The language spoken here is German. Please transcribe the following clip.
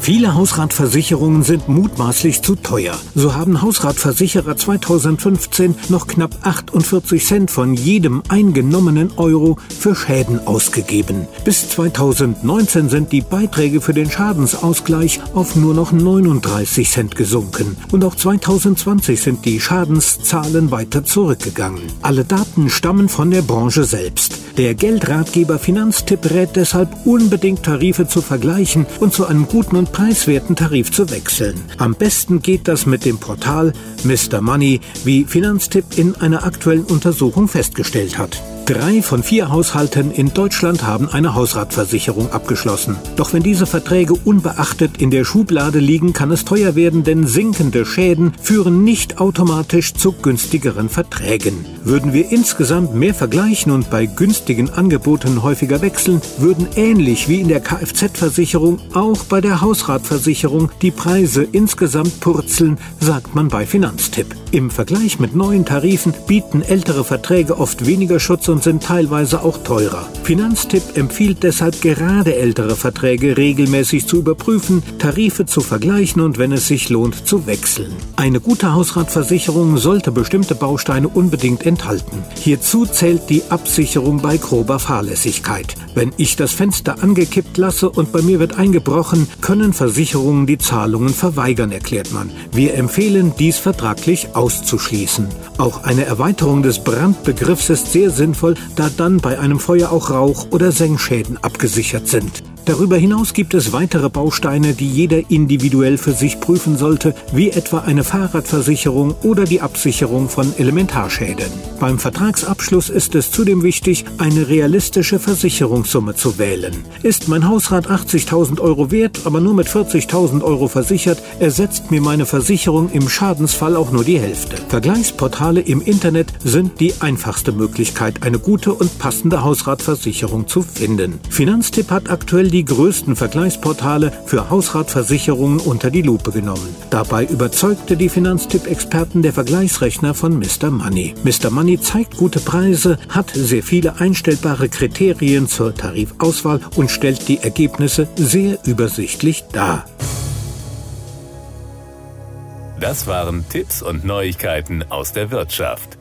Viele Hausratversicherungen sind mutmaßlich zu teuer. So haben Hausratversicherer 2015 noch knapp 48 Cent von jedem eingenommenen Euro für Schäden ausgegeben. Bis 2019 sind die Beiträge für den Schadensausgleich auf nur noch 39 Cent gesunken. Und auch 2020 sind die Schadenszahlen weiter zurückgegangen. Alle Daten stammen von der Branche selbst. Der Geldratgeber Finanztipp rät deshalb unbedingt Tarife zu vergleichen und zu einem guten und preiswerten Tarif zu wechseln. Am besten geht das mit dem Portal Mr. Money, wie Finanztipp in einer aktuellen Untersuchung festgestellt hat. Drei von vier Haushalten in Deutschland haben eine Hausratversicherung abgeschlossen. Doch wenn diese Verträge unbeachtet in der Schublade liegen, kann es teuer werden, denn sinkende Schäden führen nicht automatisch zu günstigeren Verträgen. Würden wir insgesamt mehr vergleichen und bei günstigen Angeboten häufiger wechseln, würden ähnlich wie in der Kfz-Versicherung auch bei der Hausratversicherung die Preise insgesamt purzeln, sagt man bei Finanztipp. Im Vergleich mit neuen Tarifen bieten ältere Verträge oft weniger Schutz und und sind teilweise auch teurer. Finanztipp empfiehlt deshalb gerade ältere Verträge regelmäßig zu überprüfen, Tarife zu vergleichen und wenn es sich lohnt, zu wechseln. Eine gute Hausratversicherung sollte bestimmte Bausteine unbedingt enthalten. Hierzu zählt die Absicherung bei grober Fahrlässigkeit. Wenn ich das Fenster angekippt lasse und bei mir wird eingebrochen, können Versicherungen die Zahlungen verweigern, erklärt man. Wir empfehlen, dies vertraglich auszuschließen. Auch eine Erweiterung des Brandbegriffs ist sehr sinnvoll da dann bei einem Feuer auch Rauch- oder Sengschäden abgesichert sind. Darüber hinaus gibt es weitere Bausteine, die jeder individuell für sich prüfen sollte, wie etwa eine Fahrradversicherung oder die Absicherung von Elementarschäden. Beim Vertragsabschluss ist es zudem wichtig, eine realistische Versicherungssumme zu wählen. Ist mein Hausrat 80.000 Euro wert, aber nur mit 40.000 Euro versichert, ersetzt mir meine Versicherung im Schadensfall auch nur die Hälfte. Vergleichsportale im Internet sind die einfachste Möglichkeit, eine gute und passende Hausratversicherung zu finden. Finanztipp hat aktuell die die größten Vergleichsportale für Hausratversicherungen unter die Lupe genommen. Dabei überzeugte die Finanztipp-Experten der Vergleichsrechner von Mr. Money. Mr. Money zeigt gute Preise, hat sehr viele einstellbare Kriterien zur Tarifauswahl und stellt die Ergebnisse sehr übersichtlich dar. Das waren Tipps und Neuigkeiten aus der Wirtschaft.